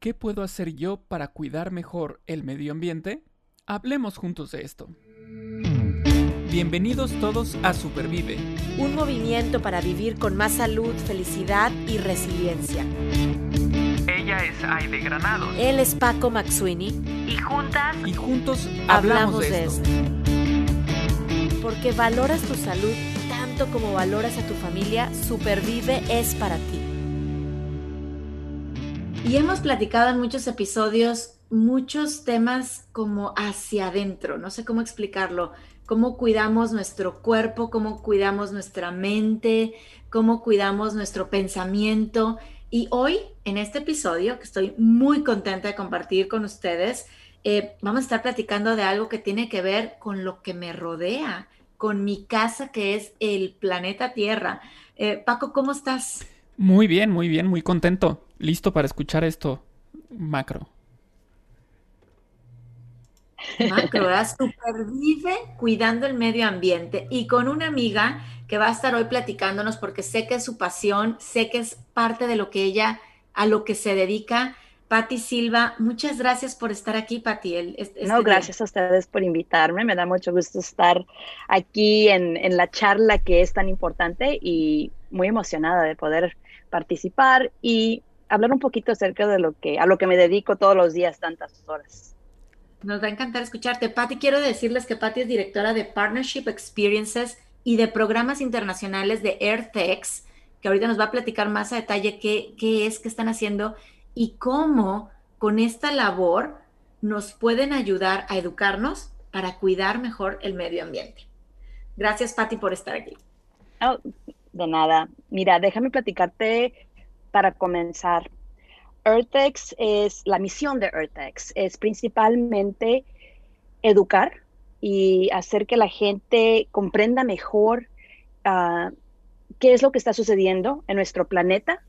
¿Qué puedo hacer yo para cuidar mejor el medio ambiente? Hablemos juntos de esto. Bienvenidos todos a Supervive. Un movimiento para vivir con más salud, felicidad y resiliencia. Ella es Aide Granado. Él es Paco Maxuini. Y juntas. Y juntos hablamos, de, esto. Porque valoras tu salud tanto como valoras a tu familia, Supervive es para ti. Y hemos platicado en muchos episodios muchos temas como hacia adentro, no sé cómo explicarlo, cómo cuidamos nuestro cuerpo, cómo cuidamos nuestra mente, cómo cuidamos nuestro pensamiento. Y hoy, en este episodio, que estoy muy contenta de compartir con ustedes, eh, vamos a estar platicando de algo que tiene que ver con lo que me rodea, con mi casa que es el planeta Tierra. Eh, Paco, ¿cómo estás? Muy bien, muy bien, muy contento. Listo para escuchar esto, macro. Macro. Supervive cuidando el medio ambiente y con una amiga que va a estar hoy platicándonos porque sé que es su pasión, sé que es parte de lo que ella, a lo que se dedica. Patti Silva, muchas gracias por estar aquí, Patti. Este no, gracias a ustedes por invitarme. Me da mucho gusto estar aquí en, en la charla que es tan importante y muy emocionada de poder participar y hablar un poquito acerca de lo que a lo que me dedico todos los días tantas horas. Nos va a encantar escucharte. Patti, quiero decirles que Patti es directora de Partnership Experiences y de programas internacionales de AirTex, que ahorita nos va a platicar más a detalle qué, qué es que están haciendo y cómo con esta labor nos pueden ayudar a educarnos para cuidar mejor el medio ambiente. Gracias, Patti, por estar aquí. Oh, de nada. Mira, déjame platicarte para comenzar. Earthex es, la misión de Earthex es principalmente educar y hacer que la gente comprenda mejor ah, qué es lo que está sucediendo en nuestro planeta.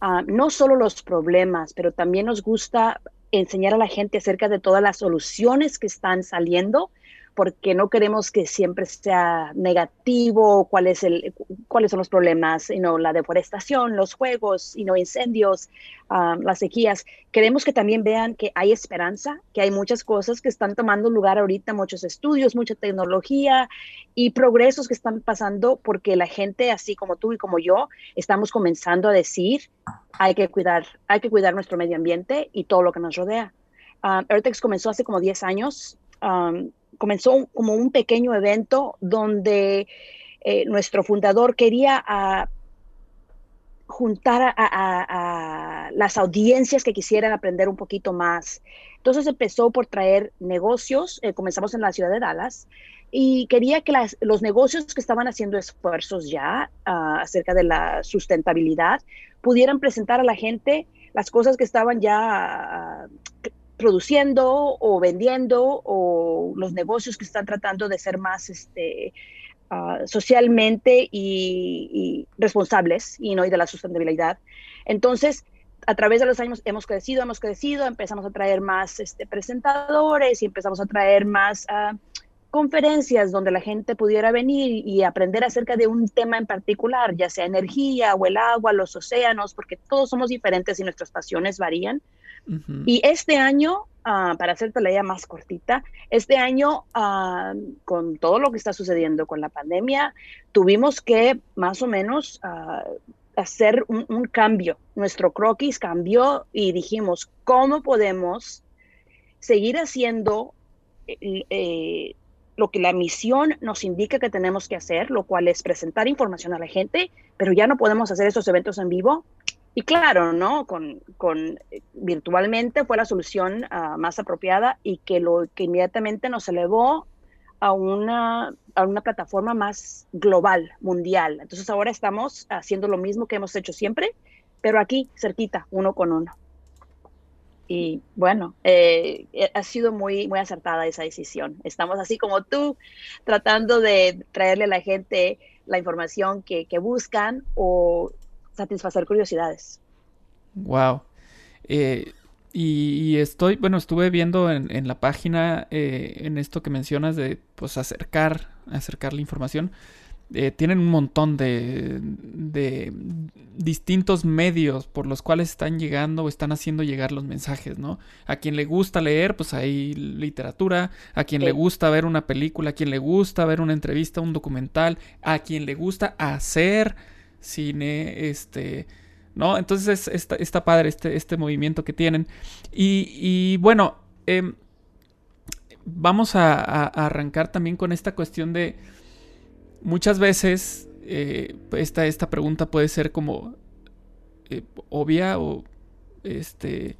Ah, no solo los problemas, pero también nos gusta enseñar a la gente acerca de todas las soluciones que están saliendo porque no queremos que siempre sea negativo, cuál es el, cuáles son los problemas, you la deforestación, los juegos, you incendios, ah, las sequías. Queremos que también vean que hay esperanza, que hay muchas cosas que están tomando lugar ahorita, muchos estudios, mucha tecnología y progresos que están pasando porque la gente, así como tú y como yo, estamos comenzando a decir, hay que cuidar, hay que cuidar nuestro medio ambiente y todo lo que nos rodea. Earthex comenzó hace como 10 años. Comenzó como un pequeño evento donde eh, nuestro fundador quería ah, juntar a, las audiencias que quisieran aprender un poquito más. Entonces empezó por traer negocios, eh, comenzamos en la ciudad de Dallas, y quería que los negocios que estaban haciendo esfuerzos ya ah, acerca de la sustentabilidad pudieran presentar a la gente las cosas que estaban ya ah, produciendo o vendiendo o los negocios que están tratando de ser más este, ah, socialmente y, responsables y no de la sustentabilidad. Entonces, a través de los años hemos crecido, hemos crecido, empezamos a traer más este, presentadores y empezamos a traer más uh, conferencias donde la gente pudiera venir y aprender acerca de un tema en particular, ya sea energía o el agua, los océanos, porque todos somos diferentes y nuestras pasiones varían. Y este año, uh, para hacerte la idea más cortita, este año, uh, con todo lo que está sucediendo con la pandemia, tuvimos que más o menos uh, hacer un, un, cambio. Nuestro croquis cambió y dijimos, ¿cómo podemos seguir haciendo eh, eh, lo que la misión nos indica que tenemos que hacer, lo cual es presentar información a la gente, pero ya no podemos hacer esos eventos en vivo? Y claro, ¿no? Con, con virtualmente fue la solución uh, más apropiada y que lo que inmediatamente nos elevó a una, a una plataforma más global, mundial. Entonces ahora estamos haciendo lo mismo que hemos hecho siempre, pero aquí, cerquita, uno con uno. Y bueno, eh, eh, ha sido muy, muy acertada esa decisión. Estamos así como tú, tratando de traerle a la gente la información que buscan o satisfacer curiosidades. Wow. Eh, y, estoy, bueno, estuve viendo en, la página, eh, en esto que mencionas de, pues, acercar, acercar la información. eh, tienen un montón de, de, distintos medios por los cuales están llegando o están haciendo llegar los mensajes, ¿no? A quien le gusta leer, pues hay literatura, a quien le gusta ver una película, a quien le gusta ver una entrevista, un documental, a quien le gusta hacer cine, este, ¿no? Entonces está, está padre este, este movimiento que tienen. Y, y bueno, em, vamos a, arrancar también con esta cuestión de muchas veces eh, esta, esta pregunta puede ser como eh, obvia o este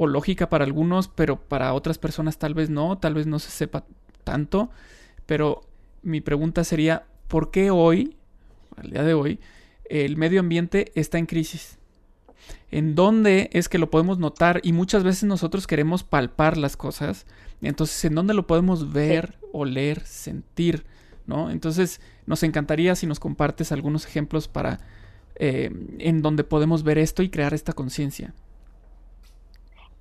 o lógica para algunos, pero para otras personas tal vez no, tal vez no se sepa tanto. Pero mi pregunta sería, ¿por qué hoy, al día de hoy, el medio ambiente está en crisis? ¿En dónde es que lo podemos notar? Y muchas veces nosotros queremos palpar las cosas. Entonces, ¿en dónde lo podemos ver, oler, sentir? ¿no? Entonces, nos encantaría si nos compartes algunos ejemplos para eh, en donde podemos ver esto y crear esta conciencia.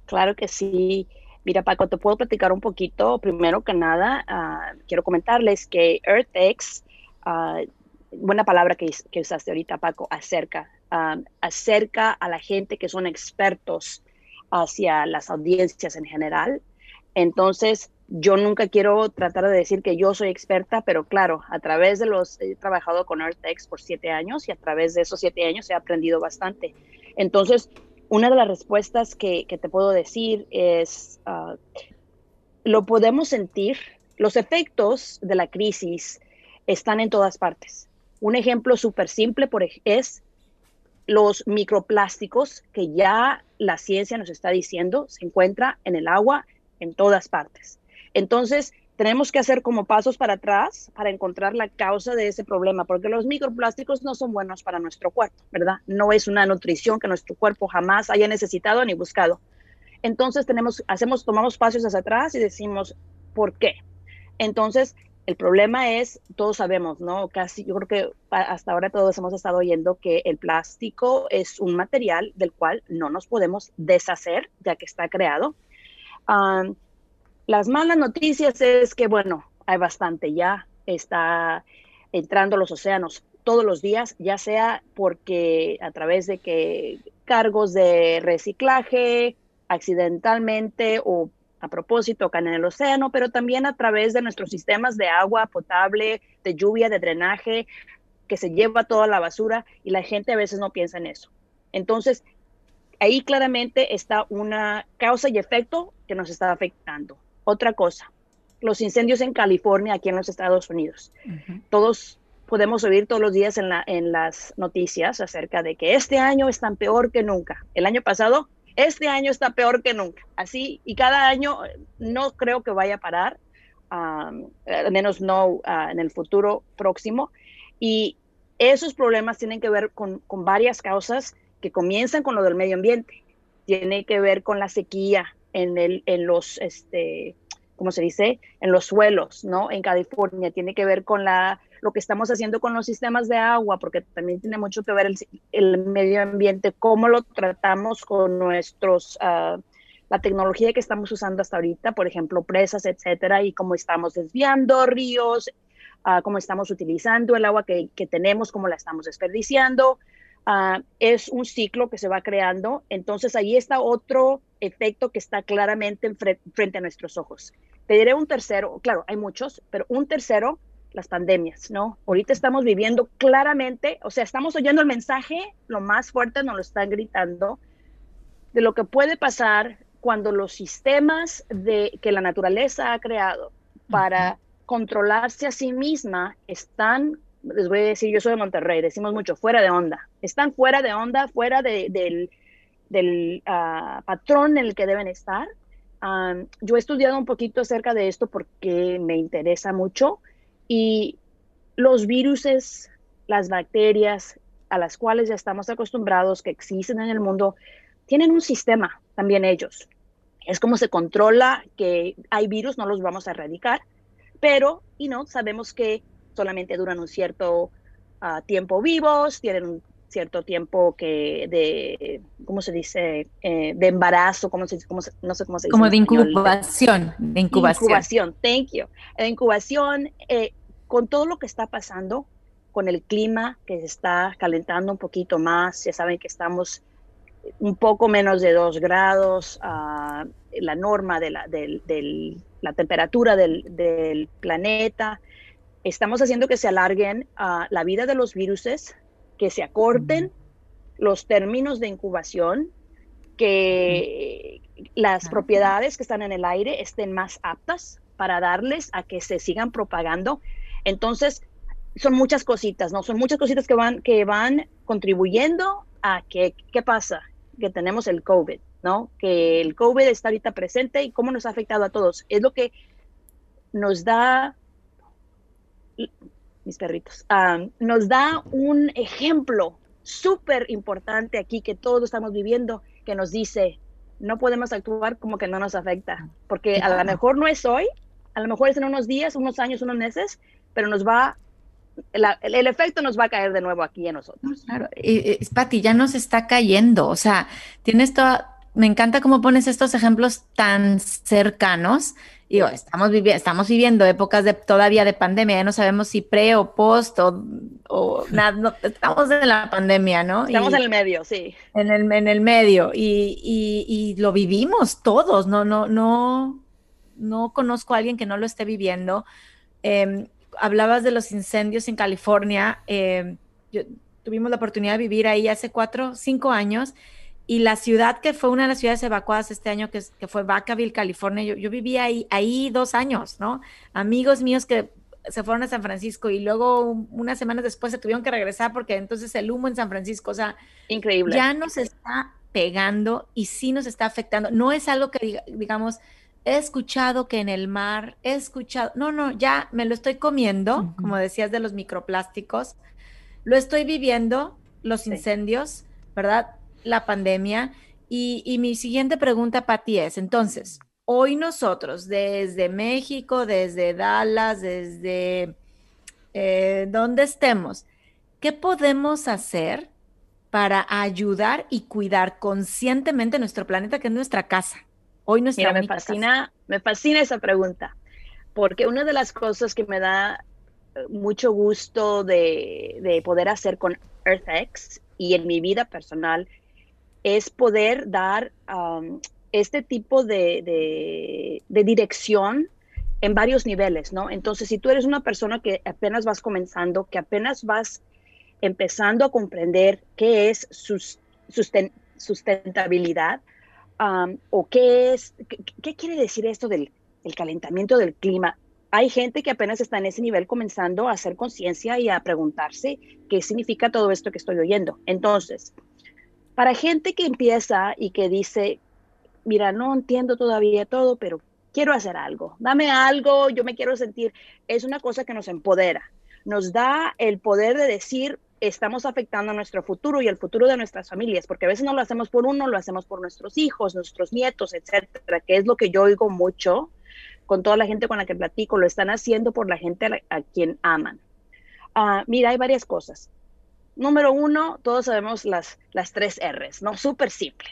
Claro que sí. Mira, Paco, te puedo platicar un poquito. Primero que nada, ah, quiero comentarles que EarthX, uh, buena palabra que, que, usaste ahorita, Paco, acerca, ah, acerca a la gente que son expertos hacia las audiencias en general. Entonces, yo nunca quiero tratar de decir que yo soy experta, pero claro, a través de los, he trabajado con EarthX por siete años y a través de esos siete años he aprendido bastante. Entonces, una de las respuestas que, te puedo decir es, ah, lo podemos sentir, los efectos de la crisis están en todas partes. Un ejemplo súper simple por, es los microplásticos que ya la ciencia nos está diciendo se encuentra en el agua en todas partes. Entonces, tenemos que hacer como pasos para atrás para encontrar la causa de ese problema, porque los microplásticos no son buenos para nuestro cuerpo, ¿verdad? No es una nutrición que nuestro cuerpo jamás haya necesitado ni buscado. Entonces tenemos, hacemos, tomamos pasos hacia atrás y decimos, ¿por qué? Entonces, el problema es, todos sabemos, ¿no? Casi, yo creo que hasta ahora todos hemos estado oyendo que el plástico es un material del cual no nos podemos deshacer, ya que está creado. Las malas noticias es que, bueno, hay bastante ya, está entrando a los océanos todos los días, ya sea porque a través de que cargos de reciclaje, accidentalmente o a propósito caen en el océano, pero también a través de nuestros sistemas de agua potable, de lluvia, de drenaje, que se lleva toda la basura y la gente a veces no piensa en eso. Entonces, ahí claramente está una causa y efecto que nos está afectando. Otra cosa, los incendios en California, aquí en los Estados Unidos. Todos podemos oír todos los días en, la, en las noticias acerca de que este año es tan peor que nunca. El año pasado, este año está peor que nunca. Así, y cada año no creo que vaya a parar, al menos no ah, en el futuro próximo. Y esos problemas tienen que ver con, con varias causas que comienzan con lo del medio ambiente. Tiene que ver con la sequía, en, el, en los, este, ¿cómo se dice? En los suelos, ¿no? En California. Tiene que ver con la, lo que estamos haciendo con los sistemas de agua, porque también tiene mucho que ver el, medio ambiente, cómo lo tratamos con nuestros, uh, la tecnología que estamos usando hasta ahorita, por ejemplo, presas, etcétera, y cómo estamos desviando ríos, uh, cómo estamos utilizando el agua que, que tenemos, cómo la estamos desperdiciando. Uh, es un ciclo que se va creando. Entonces ahí está otro efecto que está claramente frente a nuestros ojos. Te diré un tercero, claro, hay muchos, pero un tercero, las pandemias, ¿no? Ahorita estamos viviendo claramente, o sea, estamos oyendo el mensaje, lo más fuerte nos lo están gritando, de lo que puede pasar cuando los sistemas de, que la naturaleza ha creado para controlarse a sí misma están les voy a decir, yo soy de Monterrey, decimos mucho, fuera de onda. Están fuera de onda, fuera del, del ah, patrón en el que deben estar. yo he estudiado un poquito acerca de esto porque me interesa mucho y los virus, las bacterias a las cuales ya estamos acostumbrados que existen en el mundo, tienen un sistema también ellos. Es como se controla que hay virus, no los vamos a erradicar, pero y no sabemos que solamente duran un cierto ah, tiempo vivos, tienen un cierto tiempo que de, ¿cómo se dice? Eh, de embarazo, ¿cómo se, cómo no sé cómo se dice. Como de incubación, de incubación. Incubación, thank you. De incubación, eh, con todo lo que está pasando, con el clima que se está calentando un poquito más. Ya saben que estamos un poco menos de 2 grados, uh, la norma de la, de, la temperatura del, del, planeta. Estamos haciendo que se alarguen uh, la vida de los virus, que se acorten los términos de incubación, que las propiedades que están en el aire estén más aptas para darles a que se sigan propagando. Entonces, son muchas cositas, ¿no? Son muchas cositas que van, que van contribuyendo a que, ¿qué pasa? Que tenemos el COVID, ¿no? Que el COVID está ahorita presente y cómo nos ha afectado a todos. Es lo que nos da, mis perritos, nos da un ejemplo súper importante aquí que todos estamos viviendo, que nos dice, no podemos actuar como que no nos afecta, porque a lo mejor no es hoy, a lo mejor es en unos días, unos años, unos meses, pero nos va, el, efecto nos va a caer de nuevo aquí en nosotros. Claro, y, Pati, ya nos está cayendo, o sea, tienes toda, me encanta cómo pones estos ejemplos tan cercanos. Y estamos, viviendo estamos viviendo épocas de, todavía de pandemia, ya no sabemos si pre o post o, nada, estamos en la pandemia, ¿no? Estamos en el medio, sí. En el, en el medio y, y, y, lo vivimos todos, no, no, no, no conozco a alguien que no lo esté viviendo. Em, hablabas de los incendios en California. Em, tuvimos la oportunidad de vivir ahí hace cuatro, cinco años. Y la ciudad que fue una de las ciudades evacuadas este año, que, que fue Vacaville, California, yo, yo viví ahí, ahí dos años, ¿no? Amigos míos que se fueron a San Francisco y luego unas semanas después se tuvieron que regresar porque entonces el humo en San Francisco, o sea, increíble. Ya nos está pegando y sí nos está afectando. No es algo que digamos, he escuchado que en el mar, he escuchado, no, no, ya me lo estoy comiendo, como decías de los microplásticos, lo estoy viviendo, los incendios, ¿verdad? La pandemia. Y, mi siguiente pregunta para ti es, entonces, hoy nosotros, desde México, desde Dallas, desde eh, donde estemos, ¿qué podemos hacer para ayudar y cuidar conscientemente nuestro planeta, que es nuestra casa? Hoy Mira, me fascina, me fascina esa pregunta, porque una de las cosas que me da eh, mucho gusto de, poder hacer con EarthX y en mi vida personal es poder dar um, este tipo de, de, dirección en varios niveles, ¿no? Entonces, si tú eres una persona que apenas vas comenzando, que apenas vas empezando a comprender qué es sus, sustentabilidad, o qué es, qué, quiere decir esto del calentamiento del clima. Hay gente que apenas está en ese nivel comenzando a hacer conciencia y a preguntarse qué significa todo esto que estoy oyendo. Entonces, para gente que empieza y que dice, mira, no entiendo todavía todo, pero quiero hacer algo, dame algo, yo me quiero sentir, es una cosa que nos empodera, nos da el poder de decir, estamos afectando a nuestro futuro y el futuro de nuestras familias, porque a veces no lo hacemos por uno, lo hacemos por nuestros hijos, nuestros nietos, etcétera, que es lo que yo oigo mucho con toda la gente con la que platico, lo están haciendo por la gente a, quien aman. Ah, mira, hay varias cosas. Número uno, todos sabemos las, las tres R's, ¿no? Súper simple,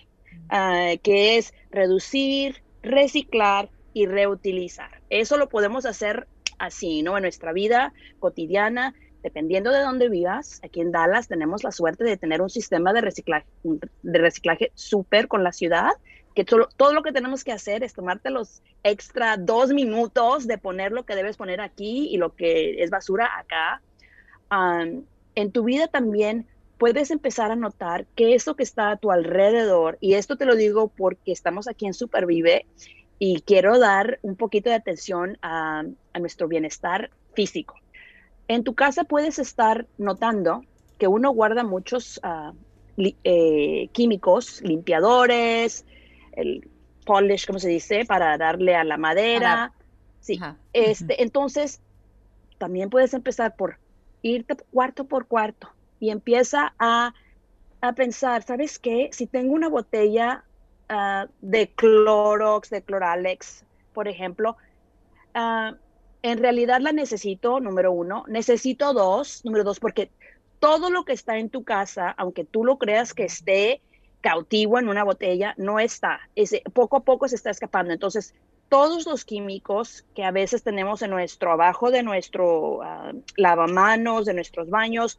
ah, que es reducir, reciclar y reutilizar. Eso lo podemos hacer así, ¿no? En nuestra vida cotidiana, dependiendo de dónde vivas, aquí en Dallas tenemos la suerte de tener un sistema de reciclaje, de reciclaje súper con la ciudad, que todo, todo, lo que tenemos que hacer es tomarte los extra dos minutos de poner lo que debes poner aquí y lo que es basura acá. En tu vida también puedes empezar a notar que eso que está a tu alrededor, y esto te lo digo porque estamos aquí en Supervive y quiero dar un poquito de atención a, a nuestro bienestar físico en tu casa puedes estar notando que uno guarda muchos ah, eh, químicos, limpiadores, el polish, como se dice, para darle a la madera. Sí. Este, entonces, también puedes empezar por irte cuarto por cuarto y empieza a, pensar, ¿sabes qué? Si tengo una botella ah, de Clorox, de Cloralex, por ejemplo, uh, en realidad la necesito, número uno. Necesito dos, número dos, porque todo lo que está en tu casa, aunque tú lo creas que esté cautivo en una botella, no está. Ese, poco a poco se está escapando. Entonces, todos los químicos que a veces tenemos en nuestro abajo de nuestro uh, lavamanos, de nuestros baños,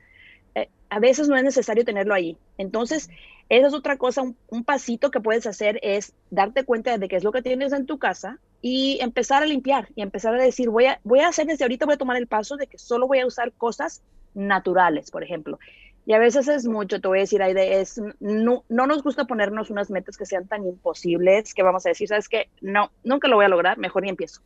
eh, a veces no es necesario tenerlo ahí. Entonces, esa es otra cosa, un, pasito que puedes hacer es darte cuenta de qué es lo que tienes en tu casa y empezar a limpiar y empezar a decir, voy a, voy a hacer desde ahorita, voy a tomar el paso de que solo voy a usar cosas naturales, por ejemplo. Y a veces es mucho, te voy a decir, Aide, es, no, no nos gusta ponernos unas metas que sean tan imposibles que vamos a decir, ¿sabes qué? No, nunca lo voy a lograr, mejor ni empiezo.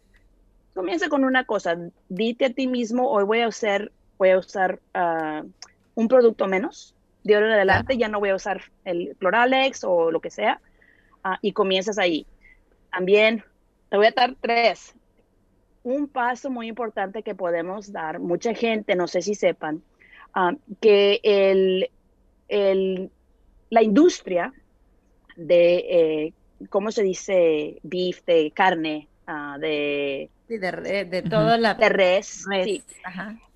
Comienza con una cosa, dite a ti mismo, hoy voy a usar, voy a usar uh, un producto menos, de ahora en adelante ya no voy a usar el Cloralex o lo que sea, uh, y comienzas ahí. También, te voy a dar tres. Un paso muy importante que podemos dar, mucha gente, no sé si sepan, Ah, que el, el, la industria de, eh, ¿cómo se dice? Beef, de carne, uh, de... Sí, de, de, toda la... De res, Sí.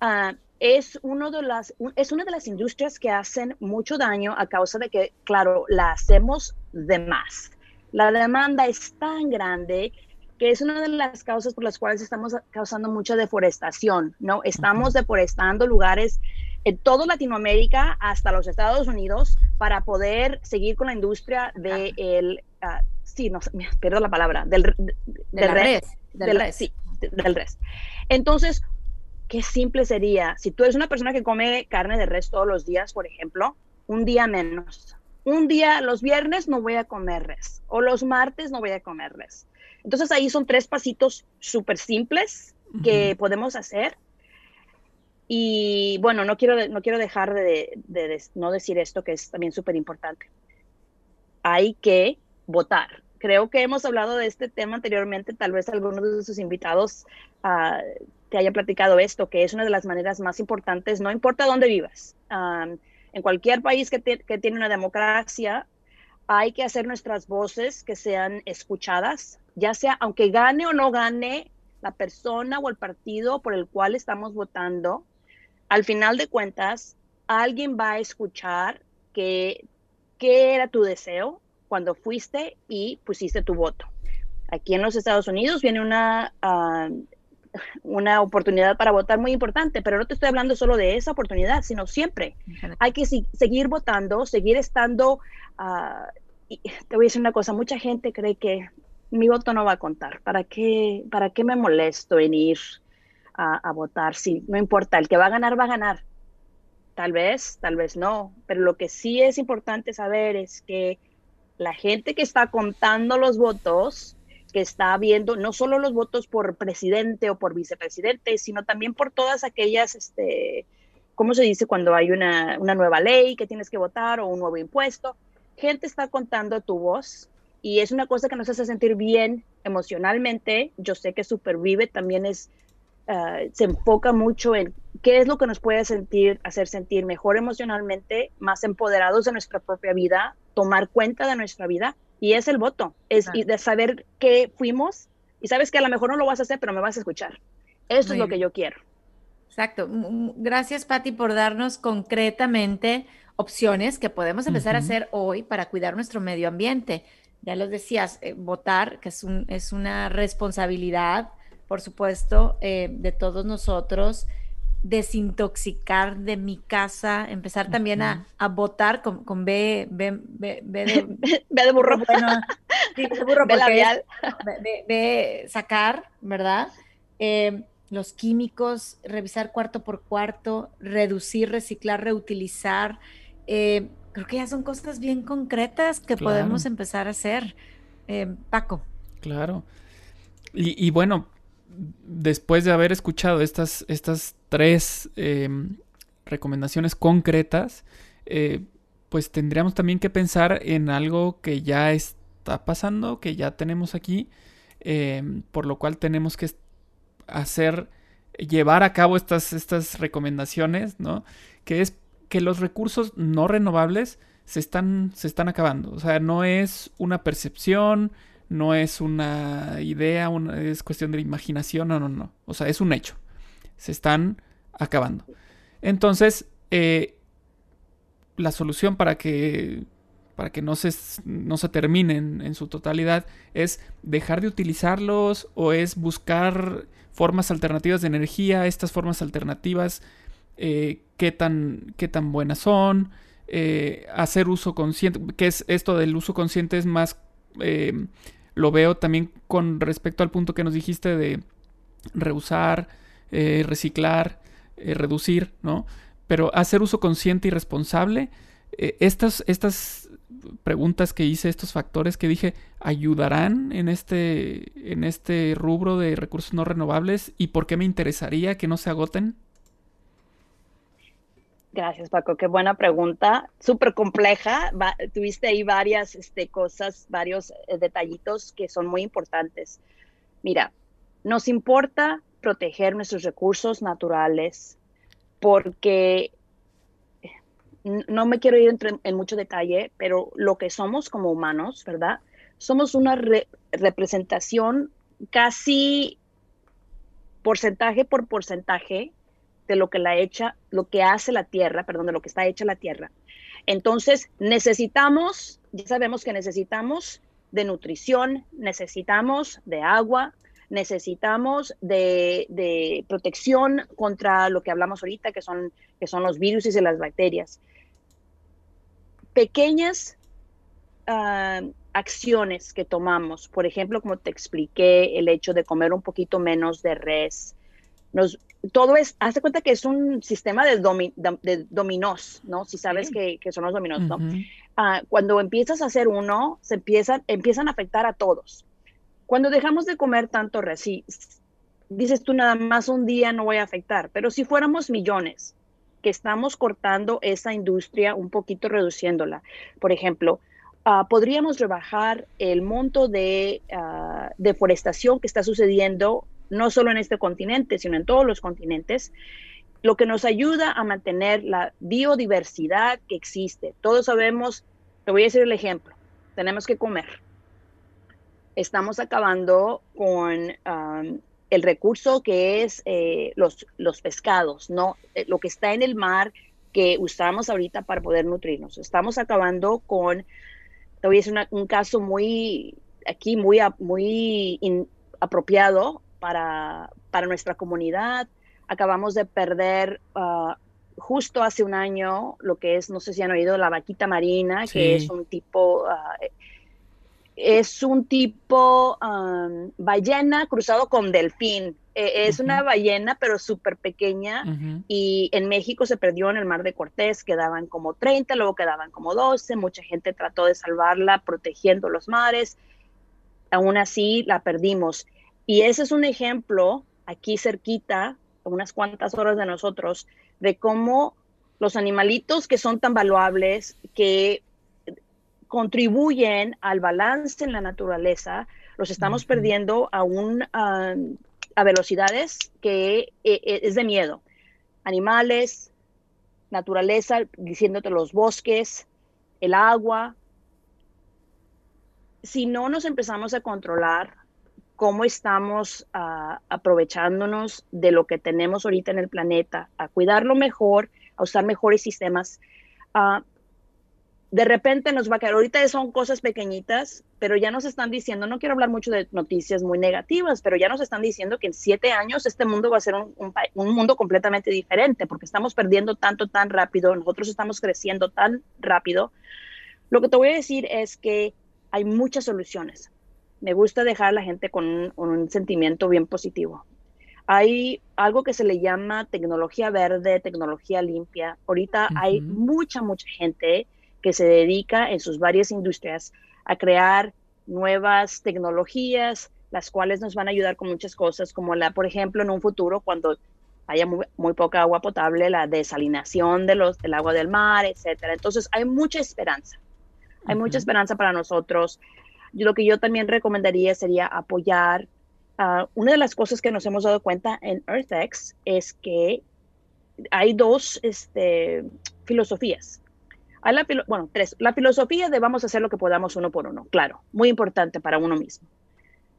Uh, es, uno de las, es una de las industrias que hacen mucho daño a causa de que, claro, la hacemos de más. La demanda es tan grande que es una de las causas por las cuales estamos causando mucha deforestación, ¿no? Estamos deforestando lugares en toda Latinoamérica hasta los Estados Unidos para poder seguir con la industria de el, uh, sí, no, perdón la palabra, del, del res, del, res. Sí, del res. Entonces, qué simple sería, si tú eres una persona que come carne de res todos los días, por ejemplo, un día menos. Un día, los viernes no voy a comer res, o los martes no voy a comer res. Entonces ahí son tres pasitos súper simples que podemos hacer y bueno, no quiero, no quiero dejar de, no decir esto que es también súper importante. Hay que votar. Creo que hemos hablado de este tema anteriormente, tal vez algunos de sus invitados uh, te haya platicado esto, que es una de las maneras más importantes, no importa dónde vivas. en cualquier país que, que tiene una democracia, hay que hacer nuestras voces que sean escuchadas, ya sea aunque gane o no gane la persona o el partido por el cual estamos votando, al final de cuentas, alguien va a escuchar que, qué era tu deseo cuando fuiste y pusiste tu voto. Aquí en los Estados Unidos viene una, ah, una oportunidad para votar muy importante, pero no te estoy hablando solo de esa oportunidad, sino siempre. Hay que seguir votando, seguir estando... Uh, te voy a decir una cosa, mucha gente cree que mi voto no va a contar. ¿Para qué, para qué me molesto en ir a, votar. Sí, no importa, el que va a ganar, va a ganar. Tal vez, tal vez no, pero lo que sí es importante saber es que la gente que está contando los votos, que está viendo no solo los votos por presidente o por vicepresidente, sino también por todas aquellas, este, ¿cómo se dice cuando hay una, una nueva ley que tienes que votar o un nuevo impuesto? Gente está contando tu voz y es una cosa que nos hace sentir bien emocionalmente. Yo sé que Supervive también es Ah, se enfoca mucho en qué es lo que nos puede sentir, hacer sentir mejor emocionalmente, más empoderados de nuestra propia vida, tomar cuenta de nuestra vida, y es el voto, es de saber qué fuimos, y sabes que a lo mejor no lo vas a hacer, pero me vas a escuchar. Eso es lo que yo quiero. Exacto. Gracias, Patti, por darnos concretamente opciones que podemos empezar a hacer hoy para cuidar nuestro medio ambiente. Ya los decías, eh, votar, que es, un, es una responsabilidad por supuesto, eh, de todos nosotros, desintoxicar de mi casa, empezar también a, a votar con, con B, B, B, B, de, B de burro. Bueno, sí, de burro, B labial. B, sacar, ¿verdad? Eh, los químicos, revisar cuarto por cuarto, reducir, reciclar, reutilizar. Eh, creo que ya son cosas bien concretas que podemos empezar a hacer. Paco. Claro. Y, y, bueno, después de haber escuchado estas, estas tres em, recomendaciones concretas, eh, pues tendríamos también que pensar en algo que ya está pasando, que ya tenemos aquí, em, por lo cual tenemos que hacer, llevar a cabo estas, estas recomendaciones, ¿no? Que es que los recursos no renovables se están, se están acabando. O sea, no es una percepción, no es una idea, es cuestión de imaginación, no, no, no. O sea, es un hecho. Se están acabando. Entonces, eh, la solución para que para que no se, no se terminen en su totalidad, es dejar de utilizarlos o es buscar formas alternativas de energía, estas formas alternativas, eh, qué, tan, qué tan buenas son, eh, hacer uso consciente, que es esto del uso consciente es más, lo veo también con respecto al punto que nos dijiste de reusar, reciclar, reducir, ¿no? Pero hacer uso consciente y responsable, estas, estas preguntas que hice, estos factores que dije, ayudarán en este, en este rubro de recursos no renovables y por qué me interesaría que no se agoten? Gracias, Paco. Qué buena pregunta. Súper compleja. tuviste ahí varias este, cosas, varios eh, detallitos que son muy importantes. Mira, nos importa proteger nuestros recursos naturales porque no me quiero ir en, mucho detalle, pero lo que somos como humanos, ¿verdad? Somos una representación casi porcentaje por porcentaje de lo que la hecha, lo que hace la tierra, perdón, de lo que está hecha la tierra. Entonces, necesitamos, ya sabemos que necesitamos de nutrición, necesitamos de agua, necesitamos de, de, protección contra lo que hablamos ahorita, que son, que son los virus y las bacterias pequeñas ah, acciones que tomamos, por ejemplo, como te expliqué, el hecho de comer un poquito menos de res, nos, todo es, hazte cuenta que es un sistema de, de dominós, ¿no? Si sabes que, son los dominós, ¿no? Ah, cuando empiezas a hacer uno, se empiezan, empiezan a afectar a todos. Cuando dejamos de comer tanto res, dices tú nada más un día no voy a afectar, pero si fuéramos millones, que estamos cortando esa industria un poquito reduciéndola. Por ejemplo, ah, podríamos rebajar el monto de ah, deforestación que está sucediendo no solo en este continente, sino en todos los continentes, lo que nos ayuda a mantener la biodiversidad que existe. Todos sabemos, te voy a decir el ejemplo, tenemos que comer. Estamos acabando con el recurso que es eh, los, los pescados, ¿no? Eh, lo que está en el mar que usamos ahorita para poder nutrirnos. Estamos acabando con, te voy a decir un caso muy, aquí muy, muy apropiado para, para nuestra comunidad. Acabamos de perder ah, justo hace un año lo que es, no sé si han oído, la vaquita marina, que es un tipo, ah, es un tipo ballena cruzado con delfín. E, es una ballena, pero súper pequeña. Y en México se perdió en el Mar de Cortés. Quedaban como 30, luego quedaban como 12. Mucha gente trató de salvarla protegiendo los mares. Aún así, la perdimos. Y ese es un ejemplo aquí cerquita, a unas cuantas horas de nosotros, de cómo los animalitos que son tan valuables, que contribuyen al balance en la naturaleza, los estamos perdiendo a, un, a velocidades que e, e, es de miedo. Animales, naturaleza, diciéndote los bosques, el agua. Si no nos empezamos a controlar cómo estamos ah, aprovechándonos de lo que tenemos ahorita en el planeta, a cuidarlo mejor, a usar mejores sistemas, uh, de repente nos va a caer. Ahorita son cosas pequeñitas, pero ya nos están diciendo, no quiero hablar mucho de noticias muy negativas, pero ya nos están diciendo que en siete años este mundo va a ser un, mundo completamente diferente, porque estamos perdiendo tanto, tan rápido, nosotros estamos creciendo tan rápido. Lo que te voy a decir es que hay muchas soluciones. Me gusta dejar a la gente con un, sentimiento bien positivo. Hay algo que se le llama tecnología verde, tecnología limpia. Ahorita hay mucha, mucha gente que se dedica en sus varias industrias a crear nuevas tecnologías, las cuales nos van a ayudar con muchas cosas, como la, por ejemplo, en un futuro, cuando haya muy, poca agua potable, la desalinación de los, del agua del mar, etcétera. Entonces, hay mucha esperanza. Hay mucha esperanza para nosotros. Yo, lo que yo también recomendaría sería apoyar. Uh, una de las cosas que nos hemos dado cuenta en EarthX es que hay dos este, filosofías la, bueno, tres. La filosofía de vamos a hacer lo que podamos uno por uno, claro, muy importante para uno mismo.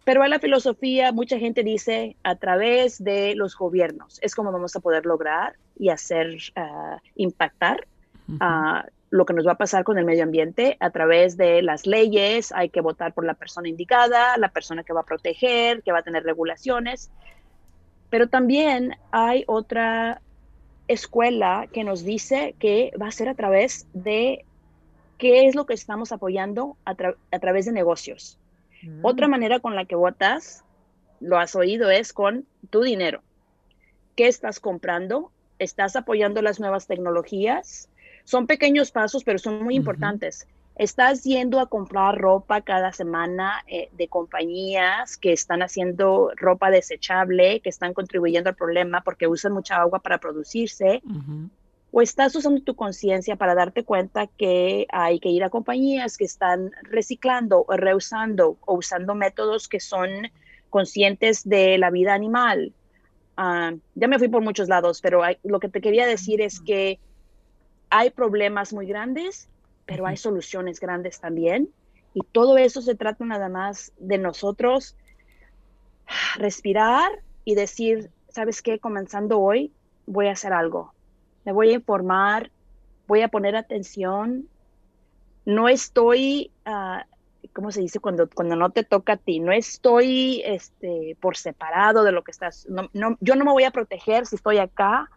Pero a la filosofía, mucha gente dice a través de los gobiernos es como vamos a poder lograr y hacer, ah, impactar ah, lo que nos va a pasar con el medio ambiente a través de las leyes, hay que votar por la persona indicada, la persona que va a proteger, que va a tener regulaciones, pero también hay otra escuela que nos dice que va a ser a través de qué es lo que estamos apoyando a, través de negocios. Mm. Otra manera con la que votas, lo has oído, es con tu dinero. ¿Qué estás comprando? ¿Estás apoyando las nuevas tecnologías? Son pequeños pasos, pero son muy importantes. Estás yendo a comprar ropa cada semana eh, de compañías que están haciendo ropa desechable, que están contribuyendo al problema porque usan mucha agua para producirse. O estás usando tu conciencia para darte cuenta que hay que ir a compañías que están reciclando o reusando o usando métodos que son conscientes de la vida animal. Ah, ya me fui por muchos lados, pero lo que te quería decir es que hay problemas muy grandes, pero hay soluciones grandes también. Y todo eso se trata nada más de nosotros respirar y decir, ¿sabes qué? Comenzando hoy, voy a hacer algo. Me voy a informar, voy a poner atención. No estoy, uh, ¿cómo se dice? Cuando, cuando no te toca a ti, no estoy este, por separado de lo que estás. No, no, yo no me voy a proteger si estoy acá.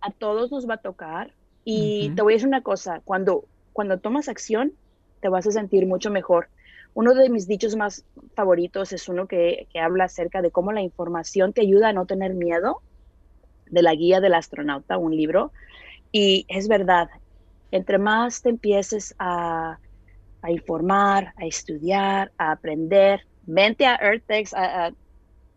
A todos nos va a tocar y te voy a decir una cosa, cuando, cuando tomas acción, te vas a sentir mucho mejor. Uno de mis dichos más favoritos es uno que, que habla acerca de cómo la información te ayuda a no tener miedo, de la guía del astronauta, un libro. Y es verdad, entre más te empieces a, a informar, a estudiar, a aprender, vente a EarthX, a, a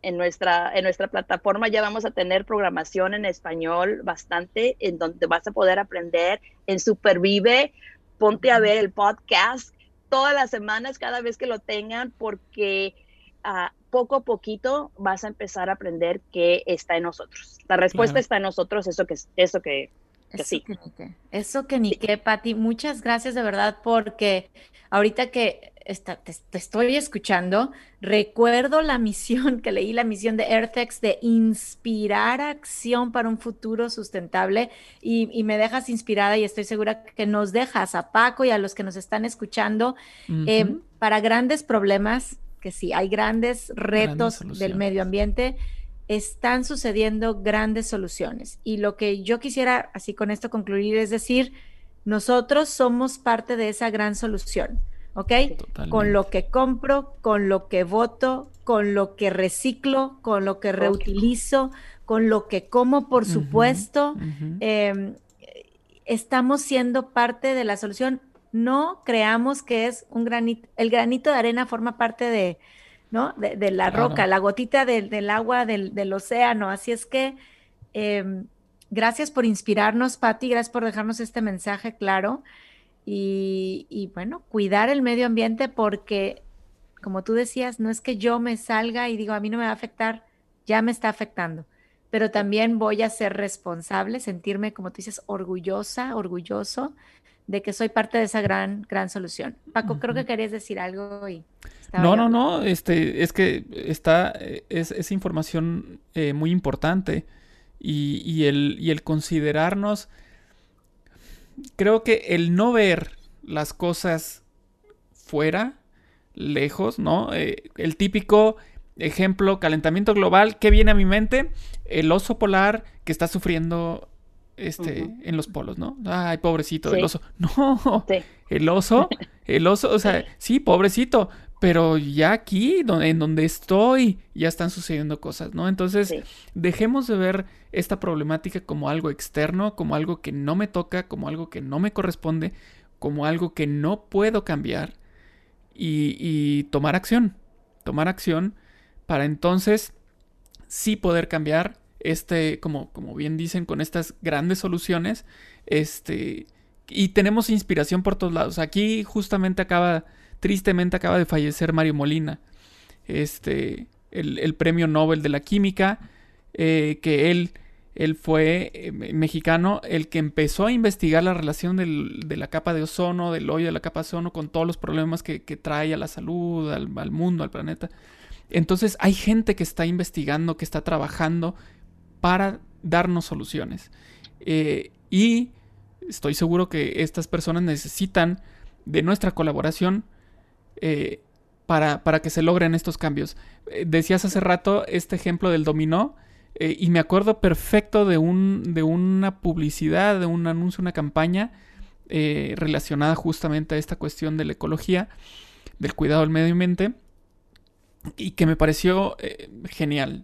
en nuestra, en nuestra plataforma ya vamos a tener programación en español bastante, en donde vas a poder aprender en Supervive. Ponte a ver el podcast todas las semanas, cada vez que lo tengan, porque uh, poco a poquito vas a empezar a aprender qué está en nosotros. La respuesta está en nosotros, eso que, eso que, eso sí. Que ni qué. Eso que ni qué, Pati. Muchas gracias de verdad porque ahorita que te, estoy escuchando, recuerdo la misión que leí, la misión de EarthX de inspirar acción para un futuro sustentable y, me dejas inspirada y estoy segura que nos dejas a Paco y a los que nos están escuchando eh, para grandes problemas, que sí, hay grandes retos del medio ambiente están sucediendo grandes soluciones. Y lo que yo quisiera, así con esto concluir, es decir, nosotros somos parte de esa gran solución. ¿Ok? Con lo que compro, con lo que voto, con lo que reciclo, con lo que reutilizo, con lo que como, por supuesto. Em, estamos siendo parte de la solución. No creamos que es un granito, el granito de arena forma parte de, ¿no? De, la roca, la gotita del agua del, océano. Así es que em, gracias por inspirarnos, Patti, gracias por dejarnos este mensaje claro y, bueno, cuidar el medio ambiente porque, como tú decías, no es que yo me salga y digo, a mí no me va a afectar, ya me está afectando, pero también voy a ser responsable, sentirme, como tú dices, orgullosa, orgulloso de que soy parte de esa gran, gran solución. Paco, creo que querías decir algo y... No, no, no, este, es que está, es, es información eh, muy importante y, y, el, y el considerarnos creo que el no ver las cosas fuera, lejos, ¿no? Eh, el típico ejemplo, calentamiento global, ¿qué viene a mi mente? El oso polar que está sufriendo este, en los polos, ¿no? Ay, pobrecito, el oso. No, el oso, el oso, o sea, sí, pobrecito, pero ya aquí, en donde estoy, ya están sucediendo cosas, ¿no? Entonces, dejemos de ver esta problemática como algo externo, como algo que no me toca, como algo que no me corresponde, como algo que no puedo cambiar y, tomar acción, tomar acción para entonces sí poder cambiar este, como, como bien dicen, con estas grandes soluciones, este, y tenemos inspiración por todos lados. Aquí justamente acaba Tristemente acaba de fallecer Mario Molina, este, el, premio Nobel de la Química, eh, que él, él fue eh, mexicano, el que empezó a investigar la relación de la capa de ozono, del hoyo de la capa de ozono, con todos los problemas que, trae a la salud, al, mundo, al planeta. Entonces hay gente que está investigando, que está trabajando para darnos soluciones. Eh, y estoy seguro que estas personas necesitan de nuestra colaboración eh, para, para, que se logren estos cambios. Eh, decías hace rato este ejemplo del dominó eh, y me acuerdo perfecto de, un, de una publicidad, de un anuncio, una campaña relacionada justamente a esta cuestión de la ecología, del cuidado del medio ambiente y que me pareció genial.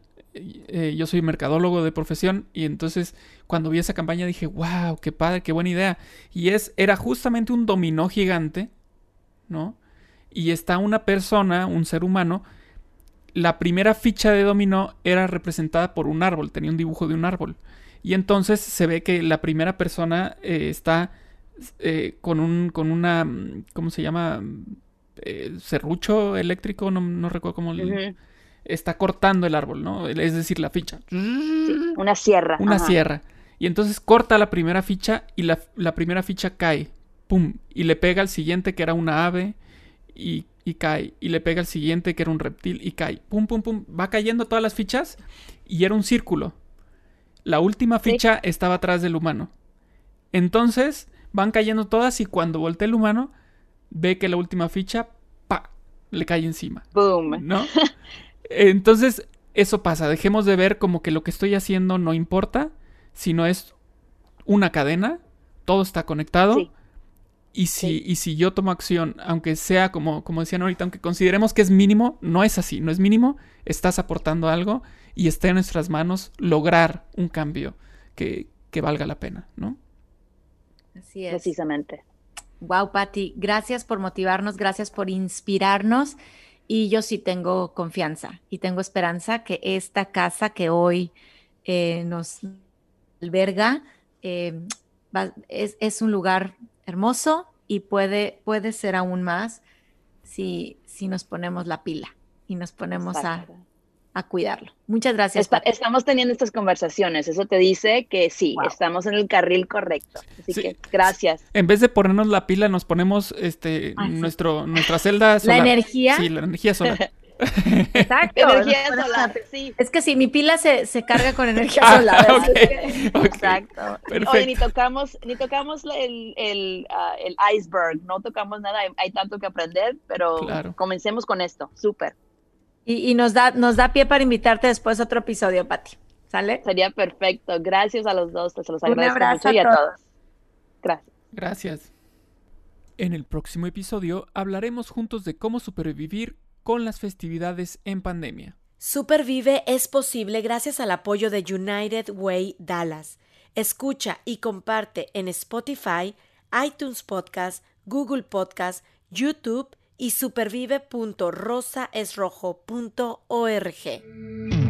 yo soy mercadólogo de profesión y entonces cuando vi esa campaña dije, wow, qué padre, qué buena idea. Y es, era justamente un dominó gigante, ¿no? Y está una persona, un ser humano, la primera ficha de dominó era representada por un árbol, tenía un dibujo de un árbol. Y entonces se ve que la primera persona eh, está eh, con un, con una, ¿cómo se llama? Eh, serrucho eléctrico, no, recuerdo cómo... Está cortando el árbol, ¿no? Es decir, la ficha. una sierra. Una sierra. Y entonces corta la primera ficha y la, la primera ficha cae. ¡Pum! Y le pega al siguiente que era una ave y, cae. Y le pega al siguiente que era un reptil y cae. Pum, pum, pum. Va cayendo todas las fichas y era un círculo. La última ficha estaba atrás del humano. Entonces van cayendo todas y cuando voltea el humano ve que la última ficha, pa, le cae encima. Boom. ¿No? Entonces eso pasa. Dejemos de ver como que lo que estoy haciendo no importa, sino es una cadena. Todo está conectado. Y si, y si yo tomo acción, aunque sea como, como decían ahorita, aunque consideremos que es mínimo, no es así, no es mínimo, estás aportando algo y está en nuestras manos lograr un cambio que, que valga la pena, ¿no? Así es. Precisamente. Wow, Patti, gracias por motivarnos, gracias por inspirarnos. Y yo sí tengo confianza y tengo esperanza que esta casa que hoy eh, nos alberga eh, es, es un lugar hermoso y puede, puede ser aún más si, si nos ponemos la pila y nos ponemos a, cuidarlo. Muchas gracias. estamos teniendo estas conversaciones, eso te dice que sí, estamos en el carril correcto. Así que gracias. En vez de ponernos la pila, nos ponemos este nuestro, nuestra celda solar. La energía. Sí, la energía solar. Exacto. Energía solar, sí. Es que si mi pila se, se carga con energía ah, solar. Exacto. Oye, ni tocamos, ni tocamos el, el, uh, el, iceberg, no tocamos nada, hay, tanto que aprender, pero comencemos con esto, súper. Y, y, nos, da, nos da pie para invitarte después a otro episodio, Pati. ¿Sale? Sería perfecto. Gracias a los dos, te los agradezco mucho y a todos. Gracias. Gracias. En el próximo episodio hablaremos juntos de cómo supervivir con las festividades en pandemia. Supervive es posible gracias al apoyo de United Way Dallas. Escucha y comparte en Spotify, iTunes Podcast, Google Podcast, YouTube y supervive.rosaesrojo.org.